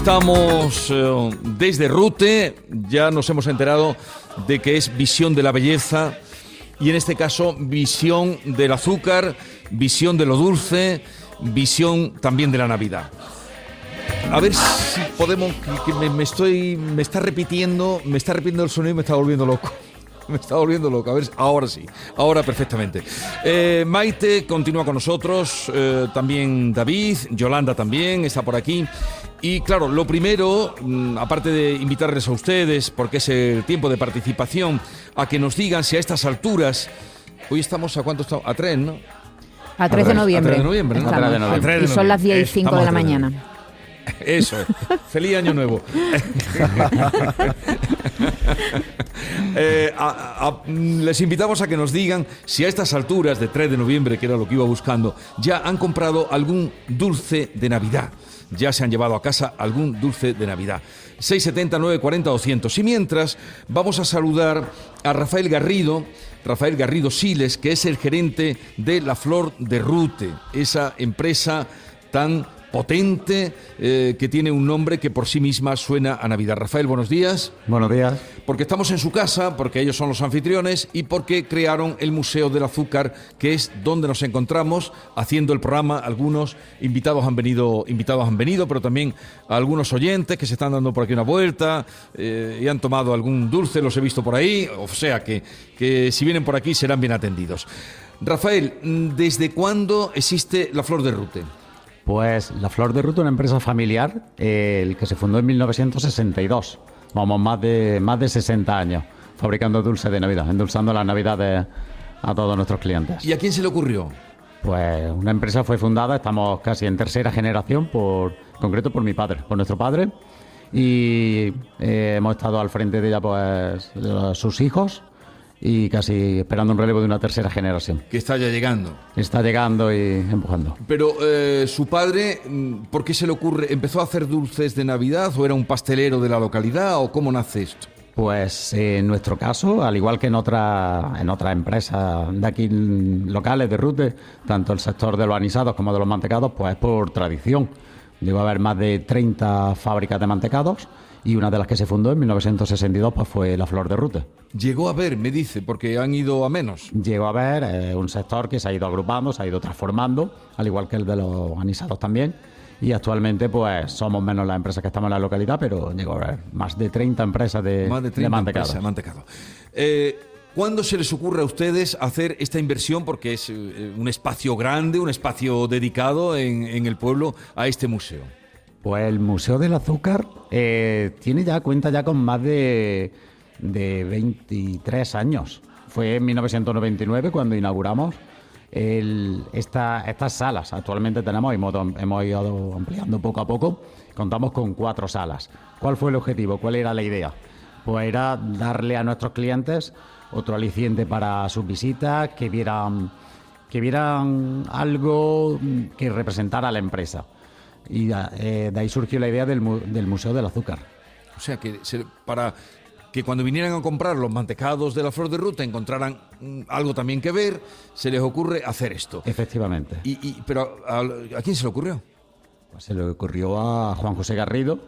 estamos eh, desde Rute, ya nos hemos enterado de que es visión de la belleza y en este caso visión del azúcar, visión de lo dulce, visión también de la Navidad. A ver si podemos, que me, me estoy, me está repitiendo, me está repitiendo el sonido y me está volviendo loco me está volviendo loco. A ver, ahora sí, ahora perfectamente. Eh, Maite continúa con nosotros, eh, también David, Yolanda también está por aquí. Y claro, lo primero, mm, aparte de invitarles a ustedes, porque es el tiempo de participación, a que nos digan si a estas alturas, hoy estamos a cuánto estamos, a tres, ¿no? A 3 de noviembre. A 3 de noviembre, ¿no? A 3 de noviembre. Y son las 10 y 5 de la Estamos a 3 de mañana. Eso es. Feliz año nuevo. Eh, les invitamos a que nos digan si a estas alturas de 3 de noviembre, que era lo que iba buscando, ya han comprado algún dulce de Navidad. Ya se han llevado a casa algún dulce de Navidad. 670 940 200. Y mientras, vamos a saludar a Rafael Garrido, Rafael Garrido Siles, que es el gerente de La Flor de Rute, esa empresa tan potente eh, que tiene un nombre que por sí misma suena a Navidad. Rafael, buenos días. Buenos días. Porque estamos en su casa, porque ellos son los anfitriones y porque crearon el Museo del Azúcar, que es donde nos encontramos haciendo el programa. Algunos invitados han venido, invitados han venido, pero también algunos oyentes que se están dando por aquí una vuelta eh, y han tomado algún dulce, los he visto por ahí. O sea que, que si vienen por aquí serán bien atendidos. Rafael, mm, ¿desde cuándo existe la Flor de Rute? Pues La Flor de Ruta, una empresa familiar, eh, el que se fundó en 1962. Vamos, más de, más de 60 años fabricando dulces de Navidad, endulzando las Navidades a todos nuestros clientes. ¿Y a quién se le ocurrió? Pues una empresa fue fundada, estamos casi en tercera generación, por en concreto por mi padre, por nuestro padre. Y eh, hemos estado al frente de ella, pues, sus hijos y casi esperando un relevo de una tercera generación. Que está ya llegando. Está llegando y empujando. Pero eh, su padre, mm, ¿por qué se le ocurre? ¿Empezó a hacer dulces de Navidad o era un pastelero de la localidad o cómo nace esto? Pues eh, en nuestro caso, al igual que en otra- en otras empresas de aquí mm, locales de Rute, tanto el sector de los anisados como de los mantecados, pues es por tradición. Llegó a haber más de 30 fábricas de mantecados y una de las que se fundó en 1962 pues fue la Flor de Rute. Llegó a ver, me dice, porque han ido a menos. Llegó a haber eh, un sector que se ha ido agrupando, se ha ido transformando, al igual que el de los anisados también. Y actualmente pues somos menos las empresas que estamos en la localidad, pero llegó a haber más de 30 empresas de, Más de de 30 mantecados. empresas de mantecado. Eh, ¿Cuándo se les ocurre a ustedes hacer esta inversión? Porque es eh, un espacio grande, un espacio dedicado en, el pueblo a este museo. Pues el Museo del Azúcar eh, tiene ya cuenta ya con más de, de 23 años. Fue en 1999 cuando inauguramos el- esta- estas salas. Actualmente tenemos, hemos, hemos ido ampliando poco a poco, contamos con cuatro salas. ¿Cuál fue el objetivo? ¿Cuál era la idea? Pues era darle a nuestros clientes otro aliciente para sus visitas, que vieran, que vieran algo que representara a la empresa. Y eh, de ahí surgió la idea del, del Museo del Azúcar. O sea, que se- para que cuando vinieran a comprar los mantecados de la flor de ruta encontraran mm, algo también que ver, se les ocurre hacer esto. Efectivamente. Y, y- pero ¿a, a quién se le ocurrió? Pues se le ocurrió a Juan José Garrido,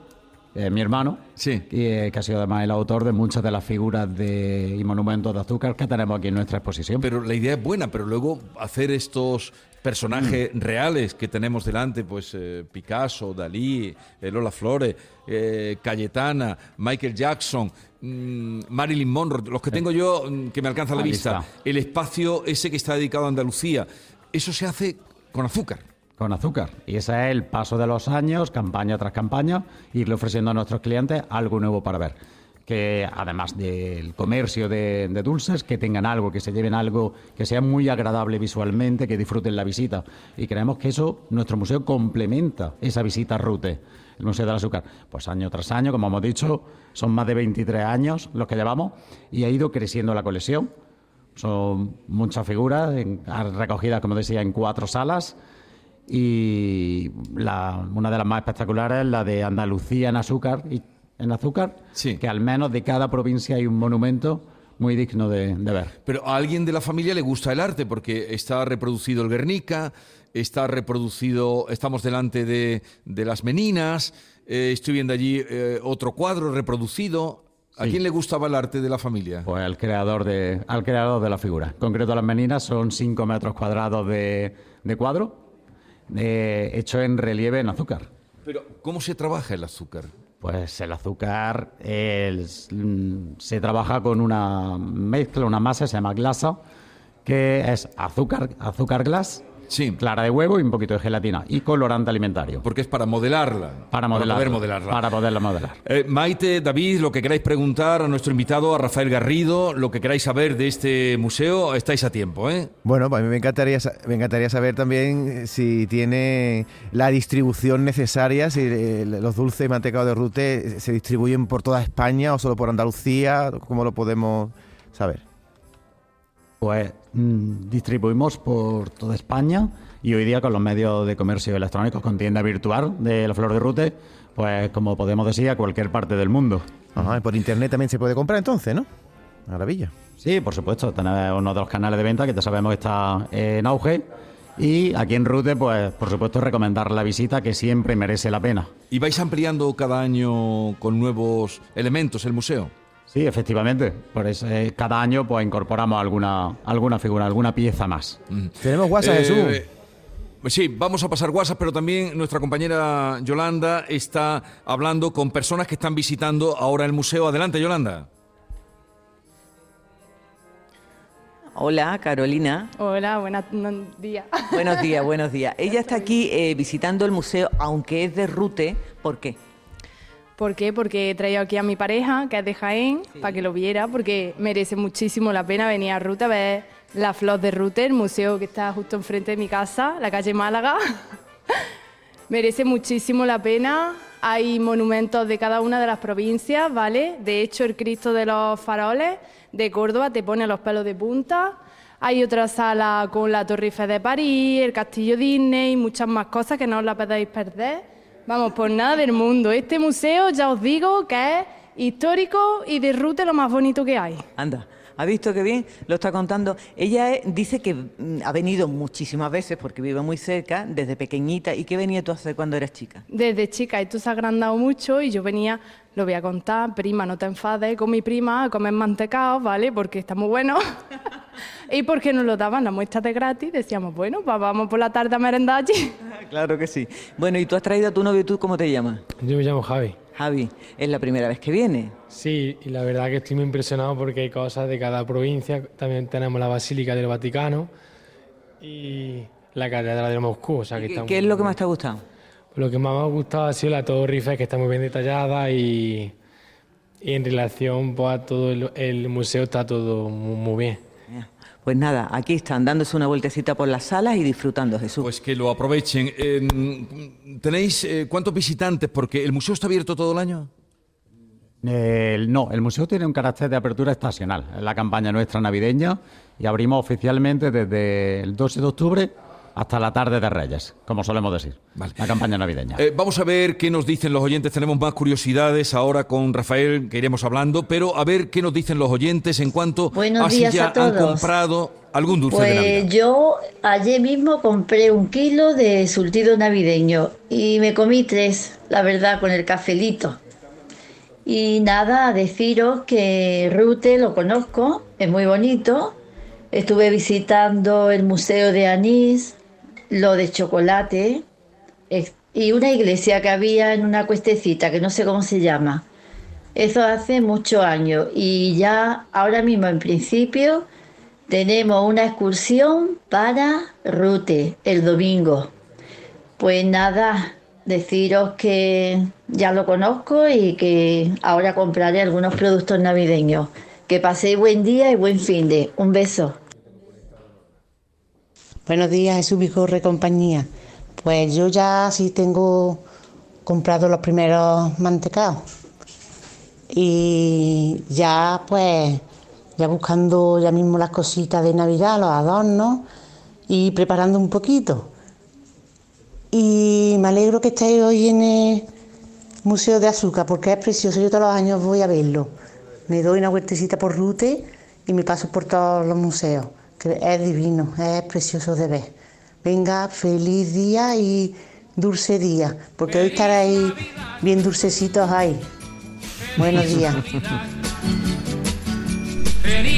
eh, mi hermano, Sí. y, eh, que ha sido además el autor de muchas de las figuras de, y monumentos de azúcar que tenemos aquí en nuestra exposición. Pero la idea es buena, pero luego hacer estos personajes Mm. reales que tenemos delante, pues eh, Picasso, Dalí, eh, Lola Flores, Cayetana, Michael Jackson, mm, Marilyn Monroe, los que tengo yo mm, que me alcanza la Ahí vista, está. el espacio ese que está dedicado a Andalucía, eso se hace con azúcar. Con azúcar. Y ese es el paso de los años, campaña tras campaña, irle ofreciendo a nuestros clientes algo nuevo para ver. Que además del comercio de, dulces, que tengan algo, que se lleven algo que sea muy agradable visualmente, que disfruten la visita. Y creemos que eso, nuestro museo complementa esa visita Rute, el Museo del Azúcar. Pues año tras año, como hemos dicho, son más de 23 años los que llevamos y ha ido creciendo la colección. Son muchas figuras recogidas, como decía, en cuatro salas. Y la- una de las más espectaculares es la de Andalucía en azúcar, y, en azúcar Sí. que al menos de cada provincia hay un monumento muy digno de, de ver. Pero a alguien de la familia le gusta el arte porque está reproducido el Guernica, está reproducido, estamos delante de, de las Meninas, eh, estoy viendo allí eh, otro cuadro reproducido. ¿A Sí. quién le gustaba el arte de la familia? Pues al creador de, al creador de la figura. En concreto, las meninas son 5 metros cuadrados de, de cuadro, eh, hecho en relieve en azúcar. Pero, ¿cómo se trabaja el azúcar? Pues el azúcar mm, se trabaja con una mezcla, una masa, se llama glasa, que es azúcar, azúcar glass, Sí. clara de huevo y un poquito de gelatina y colorante alimentario. Porque es para modelarla. Para modelar, poder modelarla. Para poderla modelar. Eh, Maite, David, lo que queráis preguntar a nuestro invitado, a Rafael Garrido, lo que queráis saber de este museo, estáis a tiempo, ¿eh? Bueno, pues a mí me encantaría, me encantaría saber también eh, si tiene la distribución necesaria, si eh, los dulces y mantecados de rute se distribuyen por toda España o solo por Andalucía, ¿cómo lo podemos saber? Pues mm, distribuimos por toda España y hoy día con los medios de comercio electrónicos, con tienda virtual de la Flor de Rute, pues como podemos decir, a cualquier parte del mundo. Ajá, y por internet también se puede comprar entonces, ¿no? Maravilla. Sí, por supuesto, tenemos uno de los canales de venta que ya sabemos está en auge. Y aquí en Rute, pues por supuesto recomendar la visita que siempre merece la pena. ¿Y vais ampliando cada año con nuevos elementos el museo? Sí, efectivamente. Por eso eh, cada año pues incorporamos alguna, alguna figura, alguna pieza más. Tenemos WhatsApp, Eh, Jesús. Sí, vamos a pasar WhatsApp, pero también nuestra compañera Yolanda está hablando con personas que están visitando ahora el museo. Adelante, Yolanda. Hola, Carolina. Hola, buenos días. Buenos días, buenos días. Ella está aquí eh, visitando el museo, aunque es de Rute. ¿Por qué? ¿Por qué? Porque he traído aquí a mi pareja, que es de Jaén, para que lo viera, porque merece muchísimo la pena venir a Ruta a ver la Flor de Rute, el museo que está justo enfrente de mi casa, la calle Málaga. merece muchísimo la pena. Hay monumentos de cada una de las provincias, ¿vale? De hecho, el Cristo de los Faroles de Córdoba te pone los pelos de punta. Hay otra sala con la Torre Eiffel de París, el Castillo Disney y muchas más cosas que no os la podéis perder. Vamos, por nada del mundo. Este museo, ya os digo, que es histórico y de Rute lo más bonito que hay. Anda, ¿ha visto qué bien? Lo está contando. Ella dice que mm, ha venido muchísimas veces porque vive muy cerca, desde pequeñita. ¿Y qué venía tú a hacer cuando eras chica? Desde chica esto se ha agrandado mucho y yo venía, lo voy a contar, prima, no te enfades, con mi prima a comer mantecaos, ¿vale? Porque está muy bueno. y porque nos lo daban la muestra de gratis, decíamos, bueno, pues vamos por la tarde a merendar allí. claro que sí. Bueno, ¿y tú has traído a tu novio? ¿Tú cómo te llamas? Yo me llamo Javi. Javi, es la primera vez que viene. Sí, y la verdad que estoy muy impresionado porque hay cosas de cada provincia. También tenemos la Basílica del Vaticano y la Catedral de Moscú. O sea que ¿Qué, está qué es lo que más te ha gustado? Lo que más me ha gustado ha sido la Torre Eiffel, que está muy bien detallada y, y en relación pues, a todo el, el museo está todo muy, muy bien. Ya. Pues nada, aquí están dándose una vueltecita por las salas y disfrutando, Jesús. Pues que lo aprovechen. Eh, ¿Tenéis eh, cuántos visitantes? Porque el museo está abierto todo el año. El- no, el museo tiene un carácter de apertura estacional. Es la campaña nuestra navideña y abrimos oficialmente desde el 12 de octubre hasta la tarde de Reyes, como solemos decir. Vale. La campaña navideña. Eh, vamos a ver qué nos dicen los oyentes. Tenemos más curiosidades ahora con Rafael, que iremos hablando, pero a ver qué nos dicen los oyentes en cuanto Buenos a si días ya a todos. han comprado algún dulce de Pues Navidad. yo ayer mismo compré un kilo de surtido navideño y me comí tres, la verdad, con el cafelito. Y nada, deciros que Rute lo conozco, es muy bonito. Estuve visitando el Museo de Anís, lo de chocolate y una iglesia que había en una cuestecita que no sé cómo se llama. Eso hace muchos años y ya ahora mismo en principio tenemos una excursión para Rute el domingo. Pues nada, deciros que ya lo conozco y que ahora compraré algunos productos navideños. Que paséis buen día y buen fin de. Un beso. Buenos días, Jesús Vigorre compañía. Pues yo ya sí tengo comprado los primeros mantecaos. Y ya pues, ya buscando ya mismo las cositas de Navidad, los adornos y preparando un poquito. Y me alegro que estéis hoy en el Museo de Azúcar porque es precioso. Yo todos los años voy a verlo. Me doy una vueltecita por Rute y me paso por todos los museos, es divino, es precioso de ver. Venga, feliz día y dulce día, porque hoy estaréis bien dulcecitos ahí. Buenos días.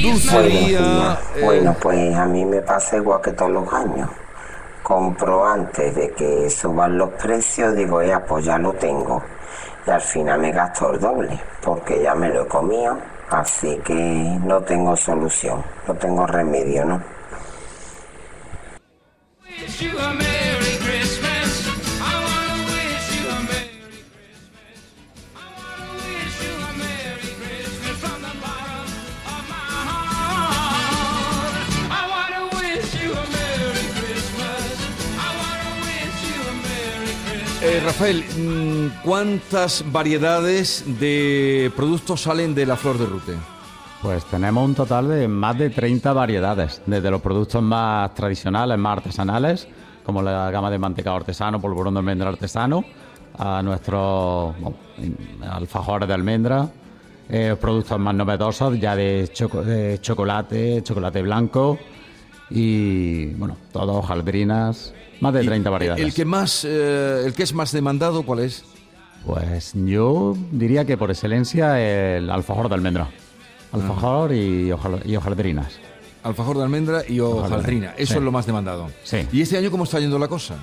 Dulce Buenos día, días. eh, Bueno, pues a mí me pasa igual que todos los años. Compro antes de que suban los precios, digo, ya, pues ya lo tengo. Y al final me gasto el doble, porque ya me lo he comido, así que no tengo solución, no tengo remedio, ¿no? Eh, Rafael, mm, ¿cuántas variedades de productos salen de la flor de rute? Pues tenemos un total de más de 30 variedades, desde los productos más tradicionales, más artesanales, como la gama de mantecado artesano, polvorón de almendra artesano, a nuestros alfajores de almendra, eh, productos más novedosos, ya de, de chocolate, chocolate blanco y, bueno, todo hojaldrinas, más de 30 variedades. El que más, eh, el que es más demandado, ¿cuál es? Pues yo diría que por excelencia el alfajor de almendra. Alfajor y, hojal- y hojaldrinas. Alfajor de almendra y hojaldrina. Eso Sí. es lo más demandado. Sí. ¿Y este año cómo está yendo la cosa?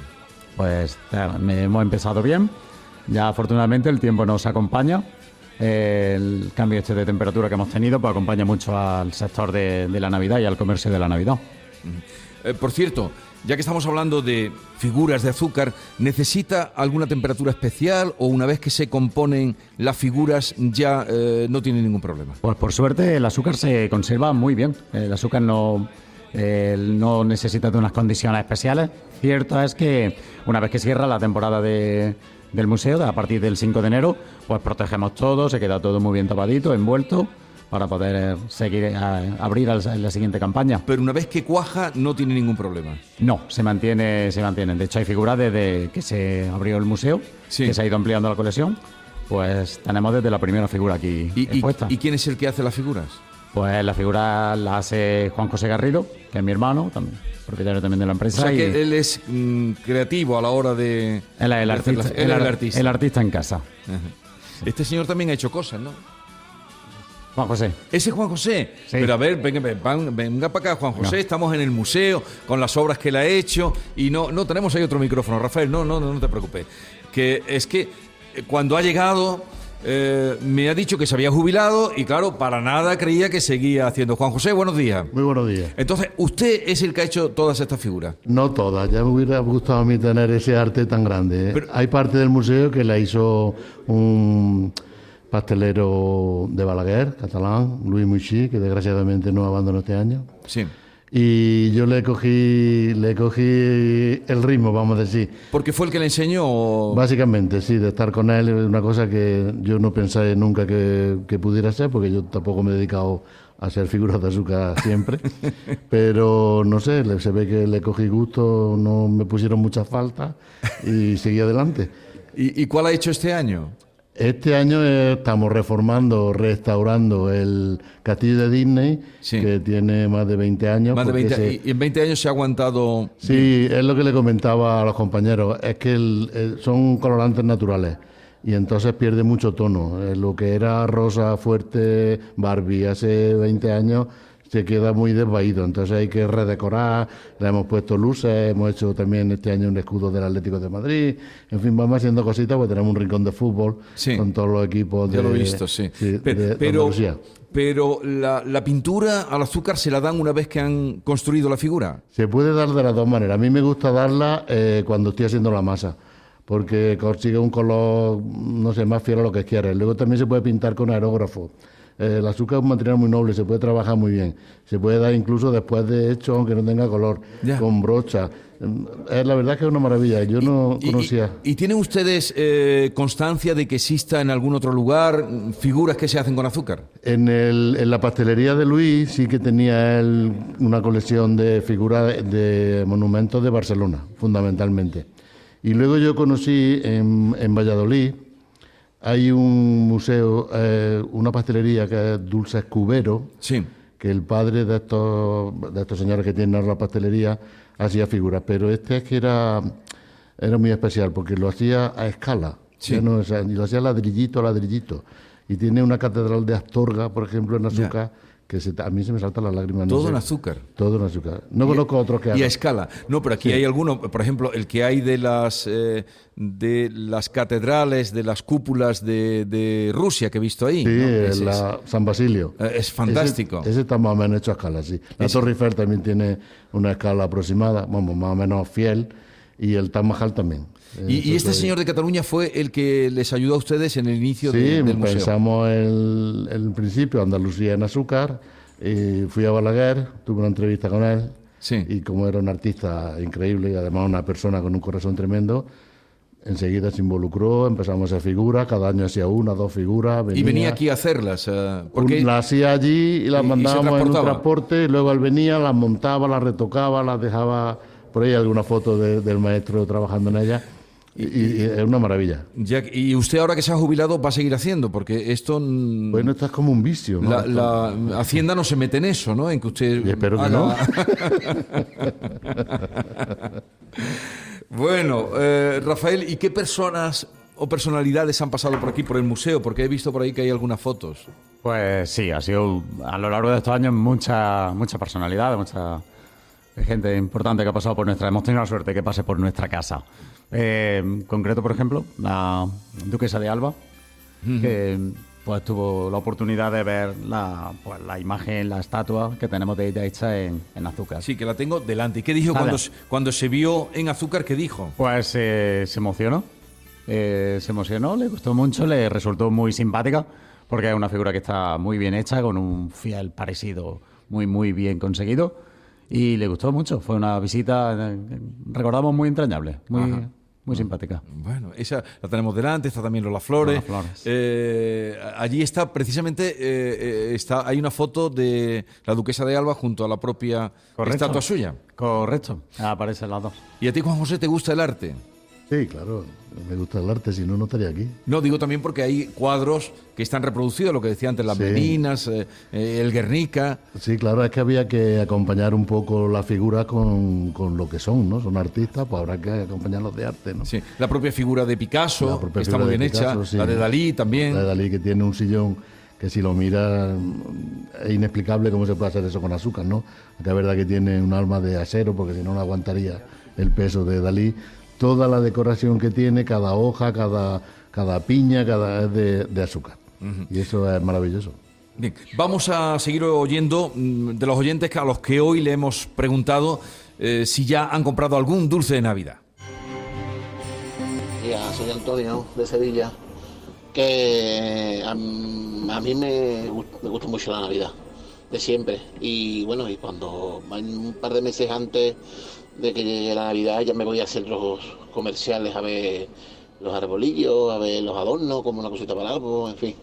Pues eh, me- hemos empezado bien. Ya afortunadamente el tiempo nos acompaña. El cambio este de temperatura que hemos tenido pues acompaña mucho al sector de, de la Navidad y al comercio de la Navidad. Eh, por cierto, ya que estamos hablando de figuras de azúcar, ¿necesita alguna temperatura especial o una vez que se componen las figuras ya eh, no tiene ningún problema? Pues por suerte el azúcar se conserva muy bien. El azúcar no, eh, no necesita de unas condiciones especiales. Cierto es que una vez que cierra la temporada de- del museo, a partir del 5 de enero, pues protegemos todo, se queda todo muy bien tapadito, envuelto, para poder seguir a, abrir al- la siguiente campaña. Pero una vez que cuaja no tiene ningún problema. No, se mantiene, se mantienen. De hecho, hay figuras desde que se abrió el museo, Sí. que se ha ido ampliando la colección. Pues tenemos desde la primera figura aquí ¿Y, y- expuesta. y quién es el que hace las figuras? Pues la figura la hace Juan José Garrido, que es mi hermano, también, propietario también de la O empresa. sea y que él es mm, creativo a la hora de... él es el artista, el el ar- artista. el artista en casa. Ajá. Este señor también ha hecho cosas, ¿no? Juan José. Ese es Juan José. Sí. Pero a ver, venga, venga, venga para acá, Juan José. No. Estamos en el museo con las obras que él ha hecho y no, no tenemos ahí otro micrófono, Rafael. No, no, no, no te preocupes. Que es que eh, cuando ha llegado eh, me ha dicho que se había jubilado y claro, para nada creía que seguía haciendo. Juan José, buenos días. Muy buenos días. Entonces, usted es el que ha hecho todas estas figuras. No todas, ya me hubiera gustado a mí tener ese arte tan grande. ¿eh? Pero- Hay parte del museo que la hizo un pastelero de Balaguer, catalán, Luis Muchi, que desgraciadamente no abandonó este año. Sí. Y yo le cogí, le cogí el ritmo, vamos a decir. Porque fue el que le enseñó. o- Básicamente, sí, de estar con él es una cosa que yo no pensé nunca que, que pudiera ser, porque yo tampoco me he dedicado a hacer figuras de azúcar siempre. Pero no sé, se ve que le cogí gusto, no me pusieron muchas faltas y seguí adelante. ¿Y, y cuál ha hecho este año? Este año eh, estamos reformando, restaurando el castillo de Disney, Sí. que tiene más de 20 años. Más de porque 20 se- y- en 20 años se ha aguantado. Sí, es lo que le comentaba a los compañeros, es que el- el- son colorantes naturales y entonces pierde mucho tono. Eh, lo que era rosa fuerte Barbie hace 20 años se queda muy desvaído, entonces hay que redecorar, le hemos puesto luces, hemos hecho también este año un escudo del Atlético de Madrid, en fin, vamos haciendo cositas, pues tenemos un rincón de fútbol Sí. con todos los equipos de, Ya lo he visto, sí. de pero pero la, la pintura al azúcar se la dan una vez que han construido la figura. Se puede dar de las dos maneras. A mí me gusta darla eh, cuando estoy haciendo la masa, porque consigue un color, no sé, más fiel a lo que quieres. Luego también se puede pintar con aerógrafo. Eh, el azúcar es un material muy noble, se puede trabajar muy bien. Se puede dar incluso después de hecho, aunque no tenga color, Ya. con brocha. Mm, Es la verdad que es una maravilla. Yo no Y- conocía. ¿Y, tienen ustedes eh, constancia de que exista en algún otro lugar mm, figuras que se hacen con azúcar? En, el- en la pastelería de Luis sí que tenía él una colección de figuras de, de monumentos de Barcelona, fundamentalmente. Y luego yo conocí en, en Valladolid, hay un museo, eh, una pastelería que es Dulces Cubero, Sí. que el padre de estos, de estos señores que tienen la pastelería hacía figuras, pero este es que era, era muy especial porque lo hacía a escala, Sí. no, o sea, y lo hacía ladrillito a ladrillito. Y tiene una catedral de Astorga, por ejemplo, en azúcar, que se- a mí se me saltan las lágrimas. no Todo sé. en azúcar. Todo en azúcar. No Y- conozco otros que Y a escala. No, pero aquí Sí. hay alguno, por ejemplo, el que hay de las eh, de las catedrales, de las cúpulas de, de Rusia que he visto ahí. Sí, ¿no? la San Basilio. es, es fantástico. Ese, ese está más o menos hecho a escala, sí. La Ese. Torre Eiffel también tiene una escala aproximada, vamos, más o menos fiel, y el Taj Mahal también. Y, Eh, y este eso señor de Cataluña fue el que les ayudó a ustedes en el inicio Sí, de- del museo. pensamos el, el principio Andalucía en azúcar, y fui a Balaguer, tuve una entrevista con él, y como era un artista increíble y además una persona con un corazón tremendo, enseguida se involucró, empezamos a hacer figuras, cada año hacía una, dos figuras. Y venía aquí a hacerlas. eh, porque Un- las hacía allí y las y- y mandábamos en un transporte, y luego él venía, las montaba, las retocaba, las dejaba por ahí alguna foto de- del maestro trabajando en ella. Y, y- y es una maravilla. Y usted ahora que se ha jubilado va a seguir haciendo, porque esto... Bueno, esto es como un vicio, ¿no? La, la Hacienda no se mete en eso, ¿no? En que usted... espero que haga- bueno, eh, Rafael, ¿y qué personas o personalidades han pasado por aquí, por el museo? Porque he visto por ahí que hay algunas fotos. Pues sí, ha sido a lo largo de estos años mucha, mucha personalidad, mucha gente importante que ha pasado por nuestra. Hemos tenido la suerte que pase por nuestra casa. Eh, en concreto, por ejemplo, la duquesa de Alba, que pues tuvo la oportunidad de ver la, pues, la imagen, la estatua que tenemos de ella hecha en, en azúcar. Sí, que la tengo delante. ¿Y qué dijo cuando, se- cuando se vio en azúcar? ¿Qué dijo? Pues eh, se emocionó. Eh, se emocionó, le gustó mucho, le resultó muy simpática, porque es una figura que está muy bien hecha, con un fiel parecido muy, muy bien conseguido. Y le gustó mucho. Fue una visita, eh, recordamos, muy entrañable, muy, Ajá. Muy simpática. Bueno, esa la tenemos delante, está también Lola Flores. Lola Flores. Eh, allí está precisamente, eh, eh, está, hay una foto de la duquesa de Alba junto a la propia Correcto. estatua suya. Correcto, aparecen las dos. ¿Y a ti, Juan José, te gusta el arte? Sí, claro, me gusta el arte, si no, no estaría aquí. No, digo también porque hay cuadros que están reproducidos, lo que decía antes, las Sí. Meninas, eh, eh, el Guernica. Sí, claro, es que había que acompañar un poco la figura con, con lo que son, ¿no? Son artistas, pues habrá que acompañarlos de arte, ¿no? Sí, la propia figura de Picasso, que está muy bien Picasso, hecha, sí. la de Dalí también. La de Dalí que tiene un sillón que si lo miras mm, es inexplicable cómo se puede hacer eso con azúcar, ¿no? Que es verdad que tiene un alma de acero porque si no no aguantaría el peso de Dalí. Toda la decoración que tiene, cada hoja, cada, cada piña, cada de, de azúcar. Y eso es maravilloso. Bien, vamos a seguir oyendo mm, de los oyentes a los que hoy le hemos preguntado eh, si ya han comprado algún dulce de Navidad. Ya, soy Antonio de Sevilla, que a, m- a mí me, me gusta mucho la Navidad, de siempre. Y bueno, y cuando un par de meses antes de que llegue la Navidad ya me voy a hacer los comerciales a ver los arbolillos, a ver los adornos, como una cosita para árbol, en fin.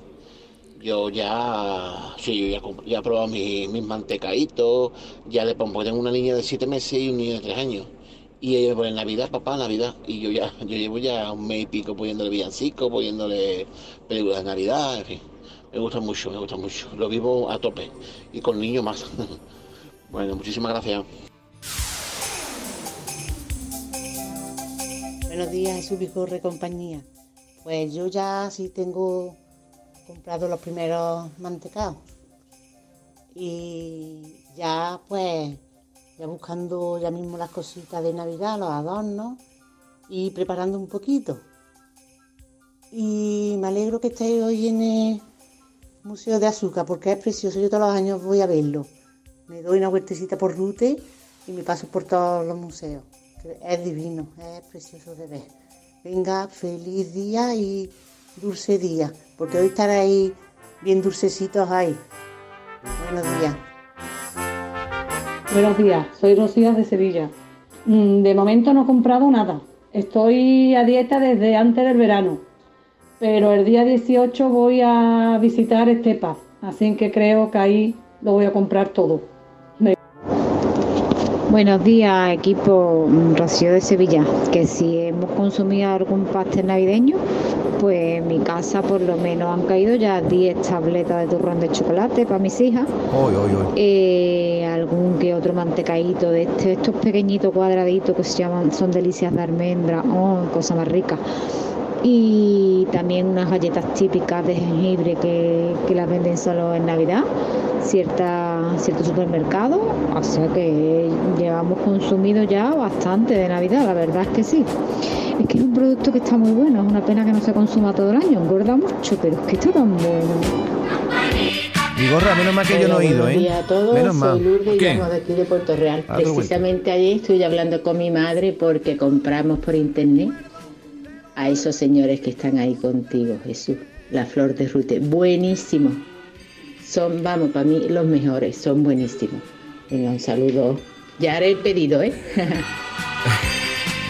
Yo ya, sí, yo ya, ya he probado mis, mis ya le pongo, tengo una niña de 7 meses y un niño de 3 años. Y ella me pone Navidad, papá, Navidad. Y yo ya, yo llevo ya un mes y pico poniéndole villancico, poniéndole películas de Navidad, en fin. Me gusta mucho, me gusta mucho. Lo vivo a tope. Y con niños más. bueno, muchísimas gracias. Buenos días, Jesús Vigorre, compañía. Pues yo ya sí tengo comprado los primeros mantecados. Y ya pues, ya buscando ya mismo las cositas de Navidad, los adornos y preparando un poquito. Y me alegro que estéis hoy en el Museo de Azúcar porque es precioso. Yo todos los años voy a verlo. Me doy una vueltecita por Rute y me paso por todos los museos. Es divino, es precioso de ver. Venga, feliz día y dulce día, porque hoy estaréis bien dulcecitos ahí. Buenos días. Buenos días, soy Rocío de Sevilla. Mm, De momento no he comprado nada. Estoy a dieta desde antes del verano. Pero el día 18 voy a visitar Estepa. Así que creo que ahí lo voy a comprar todo. Buenos días, equipo Rocío de Sevilla. Que si hemos consumido algún pastel navideño, Pues en mi casa por lo menos han caído ya 10 tabletas de turrón de chocolate para mis hijas. Hoy, hoy, hoy. Eh, algún que otro mantecaíto de este, estos pequeñitos cuadraditos que se llaman, son delicias de almendra, oh, cosa más rica. Y también unas galletas típicas de jengibre que, que las venden solo en Navidad, cierta, cierto supermercado. O sea que llevamos consumido ya bastante de Navidad, la verdad es que sí. Es que es un producto que está muy bueno, es una pena que no se consuma todo el año, engorda mucho, pero es que está tan bueno. Y gorra, menos mal que yo no he ido, Buenos ¿eh? días a todos, Menos soy mal. Lourdes y ¿Qué? llamo de aquí de Puerto Real. Ah. Precisamente ayer estoy hablando con mi madre porque compramos por internet a esos señores que están ahí contigo, Jesús, la flor de rute. Buenísimo. Son, vamos, para mí los mejores, son buenísimos. Venga, un saludo. Ya haré el pedido, ¿eh?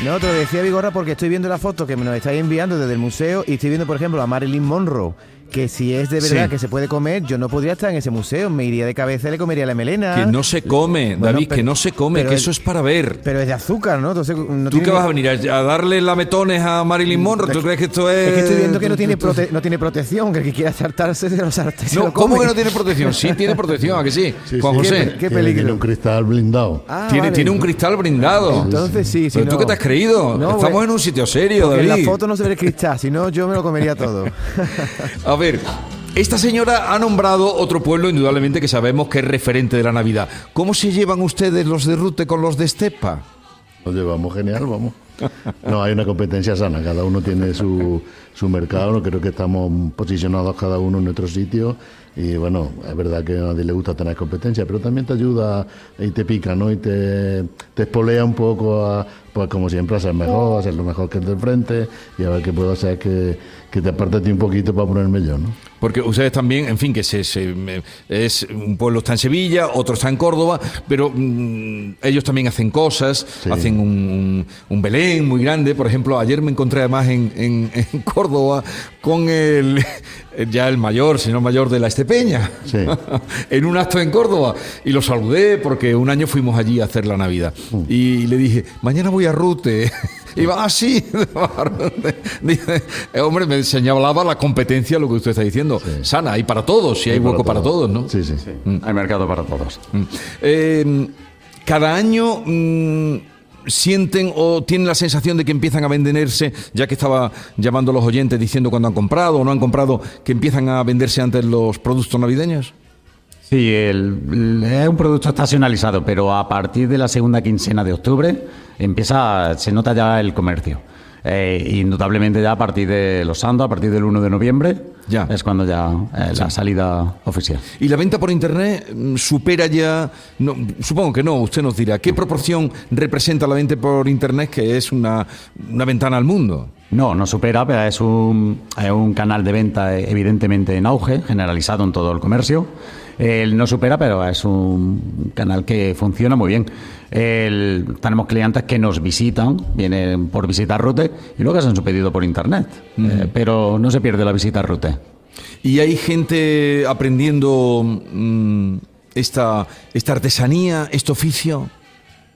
No, te lo decía Vigorra porque estoy viendo la foto que me nos estáis enviando desde el museo y estoy viendo, por ejemplo, a Marilyn Monroe. Que si es de verdad Sí. que se puede comer, yo no podría estar en ese museo. Me iría de cabeza y le comería la melena. Que no se come, Bueno, David, pero- que no se come, que es- eso es para ver. Pero es de azúcar, ¿no? Entonces, no ¿Tú tiene qué vas a venir? ¿A darle lametones a Marilyn Monroe? ¿Tú crees que esto es...? Es que estoy viendo que no tiene, prote- no tiene protección, que el que quiera saltarse se lo se No, lo ¿cómo que no tiene protección? Sí tiene protección, ¿a que sí? Sí, Juan sí. José. Qué- qué peligro. Tiene un cristal blindado. Ah, tiene, vale. tiene un cristal brindado. Entonces sí, sí. ¿Pero tú qué te has creído? No, Estamos güey. en un sitio serio, Porque en David. la foto no se ve el cristal, si no yo me lo comería todo. Ver, esta señora ha nombrado otro pueblo, indudablemente, que sabemos que es referente de la Navidad. ¿Cómo se llevan ustedes los de Rute con los de Estepa? Nos llevamos genial, vamos. No, hay una competencia sana, cada uno tiene su, su mercado, no creo que estamos posicionados cada uno en nuestro sitio y bueno, es verdad que a nadie le gusta tener competencia, pero también te ayuda y te pica, ¿no? Y te, te espolea un poco a, pues como siempre, a ser mejor, a ser lo mejor que el del frente y a ver qué puedo hacer que, que te aparte un poquito para ponerme yo, ¿no? Porque ustedes también, en fin, que se, es un pueblo está en Sevilla, otro está en Córdoba, pero mm, ellos también hacen cosas, hacen un, un- Belén muy grande. Por ejemplo, ayer me encontré además en, en- en Córdoba con el ya el mayor, señor mayor de la Estepeña, en un acto en Córdoba. Y lo saludé porque un año fuimos allí a hacer la Navidad. Y le dije, mañana voy a Rute. Y va así. Dice, eh, hombre, me señalaba la competencia, lo que usted está diciendo. Sana, hay para todos, si hay hueco para todos. todos, ¿no? Sí, sí. Hay mercado para todos. Mm. Eh, cada año mm, sienten o tienen la sensación de que empiezan a venderse, ya que estaba llamando a los oyentes diciendo cuando han comprado o no han comprado, que empiezan a venderse antes los productos navideños. Sí, el- el- es un producto estacionalizado, pero a partir de la segunda quincena de octubre empieza, se nota ya el comercio. Eh, indudablemente ya a partir de los santos, a partir del 1 de noviembre, Ya. es cuando ya eh, la salida oficial. ¿Y la venta por Internet mm, supera ya, no, supongo que no, usted nos dirá, qué proporción representa la venta por Internet, que es una, una ventana al mundo? No, no supera, pero es un, es un canal de venta eh, evidentemente en auge, generalizado en todo el comercio. El no supera, pero es un canal que funciona muy bien. El- tenemos clientes que nos visitan, vienen por visitar Rute y luego hacen su pedido por internet. Eh, pero no se pierde la visita a Rute. ¿Y hay gente aprendiendo mm, esta, esta artesanía, este oficio?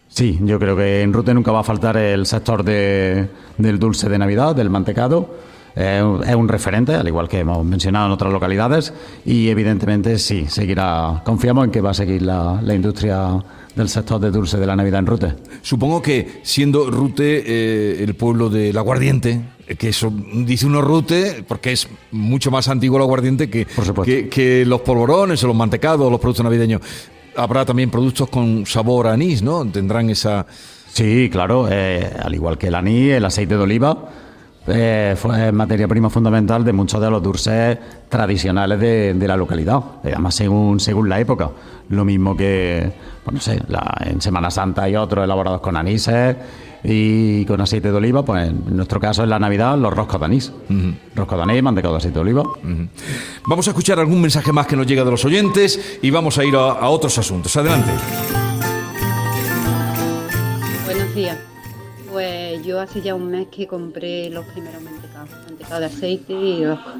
Sí, yo creo que en Rute nunca va a faltar el sector de- del dulce de Navidad, del mantecado. Eh, es un referente, al igual que hemos mencionado en otras localidades, y evidentemente sí, seguirá. Confiamos en que va a seguir la, la industria del sector de dulce de la Navidad en Rute. Supongo que siendo Rute eh, el pueblo del aguardiente, eh, que eso dice uno Rute porque es mucho más antiguo el aguardiente que, que, que los polvorones o los mantecados o los productos navideños. Habrá también productos con sabor a anís, ¿no? Tendrán esa... Sí, claro, eh, al igual que el anís, el aceite de oliva, eh, fue materia prima fundamental de muchos de los dulces tradicionales de, de la localidad, además según, según la época. Lo mismo que, bueno, no sé, la- en Semana Santa hay otros elaborados con anises y con aceite de oliva, pues en nuestro caso en la Navidad los roscos de anís. Roscos de anís, mantecado de aceite de oliva. Vamos a escuchar algún mensaje más que nos llega de los oyentes y vamos a ir a, a otros asuntos. Adelante. Buenos días. Pues yo hace ya un mes que compré los primeros mantecados, mantecado de aceite y rosco.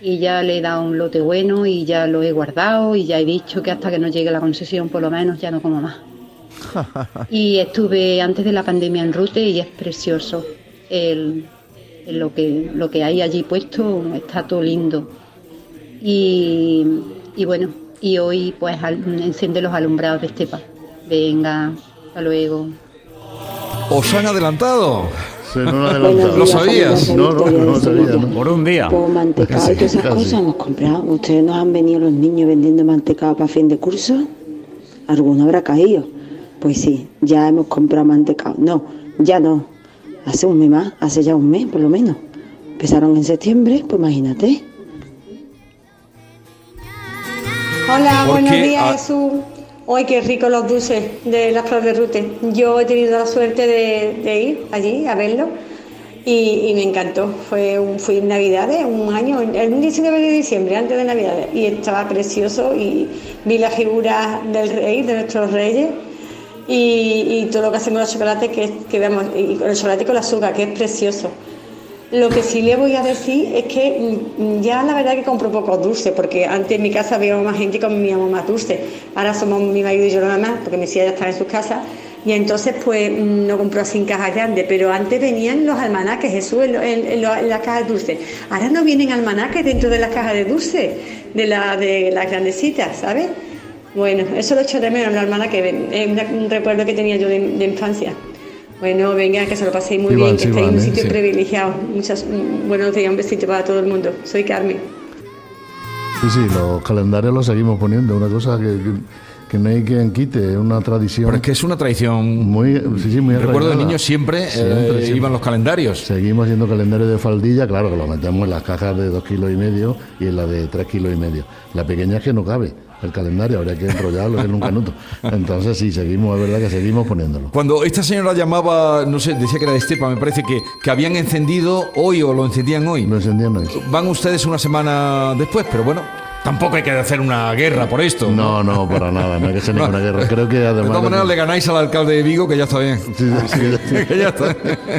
Y ya le he dado un lote bueno y ya lo he guardado y ya he dicho que hasta que no llegue la concesión por lo menos ya no como más. Y estuve antes de la pandemia en Rute y es precioso el, lo que, lo que hay allí puesto está todo lindo. Y, y bueno, y hoy pues al- enciende los alumbrados de Estepa. Venga, hasta luego. ¿Os han adelantado? Se nos han ¿Lo adelantado. sabías? No, no, no sabía. ¿no? Por un día. Pues mantecado y todas esas Casi. cosas hemos comprado. ¿Ustedes nos han venido los niños vendiendo mantecado para fin de curso? ¿Alguno habrá caído? Pues sí, ya hemos comprado mantecado. No, ya no. Hace un mes más, hace ya un mes por lo menos. Empezaron en septiembre, pues imagínate. Hola, ¿Por buenos qué? días Ah. Jesús. Hoy qué rico los dulces de las flores de Rute. Yo he tenido la suerte de, ir allí a verlo y, me encantó. Fue un, fui en Navidades, un año, el 19 de diciembre, antes de Navidades, y estaba precioso y vi la figura del rey, de nuestros reyes. Y, todo lo que hacen con los chocolates, que, que vemos, y con el chocolate y con el azúcar, que es precioso. Lo que sí le voy a decir es que mm, ya la verdad que compro pocos dulces, porque antes en mi casa había más gente y comíamos más dulces. Ahora somos mi marido y yo nada más, porque mis hijas ya están en sus casas. Y entonces pues mm, no compro así en cajas grandes, pero antes venían los almanaques, Jesús, en, en- en en las cajas de dulces. Ahora no vienen almanaques dentro de las cajas de dulces, de, la, de las grandecitas, ¿sabes? Bueno, eso lo echo de menos, los almanaques, es una- un recuerdo que tenía yo de, de infancia. Bueno, venga, que se lo paséis muy Sí bien, que sí estéis en un ¿eh? sitio Sí. privilegiado. Muchas, buenos días, un besito para todo el mundo. Soy Carmen. Sí, sí, los calendarios los seguimos poniendo. Una cosa que, que, que no hay quien quite, es una tradición. Pero es que es una tradición. Muy, sí, sí, muy Recuerdo de niños siempre, eh, Siempre, siempre. iban los calendarios. Seguimos haciendo calendarios de faldilla, claro que lo metemos en las cajas de dos kilos y medio y en la de tres kilos y medio. La pequeña es que no cabe el calendario, habría que enrollarlo en un canuto. Entonces sí, seguimos, es verdad que seguimos poniéndolo. Cuando esta señora llamaba, no sé, decía que era de Estepa, me parece que, que habían encendido hoy o lo encendían hoy. Lo encendían hoy. Van ustedes una semana después, pero bueno, tampoco hay que hacer una guerra por esto. No, no, para nada, no hay que hacer ninguna guerra. Creo que De además... todas maneras le ganáis al alcalde de Vigo, que ya está bien. Sí, sí, sí. que ya está.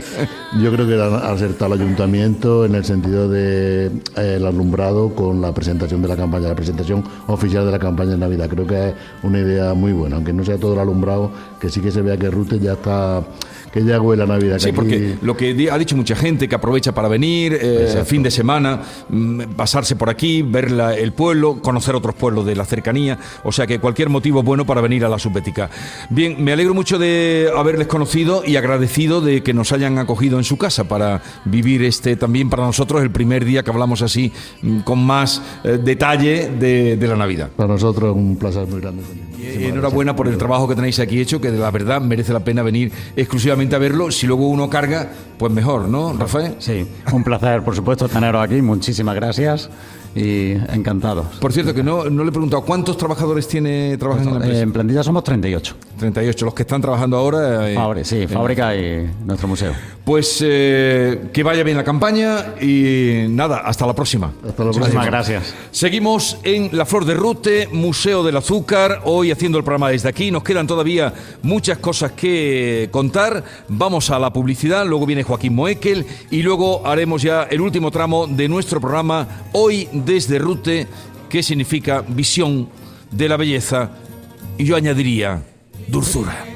Yo creo que han acertado el ayuntamiento en el sentido de eh, el alumbrado con la presentación de la campaña, la presentación oficial de la campaña de Navidad. Creo que es una idea muy buena, aunque no sea todo el alumbrado, que sí que se vea que Rute ya está, que ya huele a Navidad. Sí, aquí- porque lo que ha dicho mucha gente que aprovecha para venir, eh, fin de semana, mm, pasarse por aquí, ver la- el pueblo, conocer otros pueblos de la cercanía, o sea que cualquier motivo es bueno para venir a la Subbética. Bien, me alegro mucho de haberles conocido y agradecido de que nos hayan acogido en su casa para vivir este también para nosotros el primer día que hablamos así mm, con más eh, detalle de, de la Navidad. Para nosotros es un placer muy grande. Y enhorabuena por el trabajo que tenéis aquí hecho, que de la verdad merece la pena venir exclusivamente a verlo. Si luego uno carga, pues mejor, ¿no, Rafael? Sí, un placer, por supuesto, teneros aquí. Muchísimas gracias y encantados. Por cierto, que no, no le he preguntado, ¿cuántos trabajadores tiene trabajan en la empresa? En plantilla somos 38. 38, los que están trabajando ahora. eh, sí, en- fábrica y nuestro museo. Pues eh, que vaya bien la campaña y nada, hasta la próxima. Hasta la Muchísimas gracias. Seguimos en La Flor de Rute, Museo del Azúcar, hoy haciendo el programa desde aquí. Nos quedan todavía muchas cosas que contar. Vamos a la publicidad, luego viene Joaquín Moekel y luego haremos ya el último tramo de nuestro programa, hoy desde Rute, que significa visión de la belleza y yo añadiría dulzura.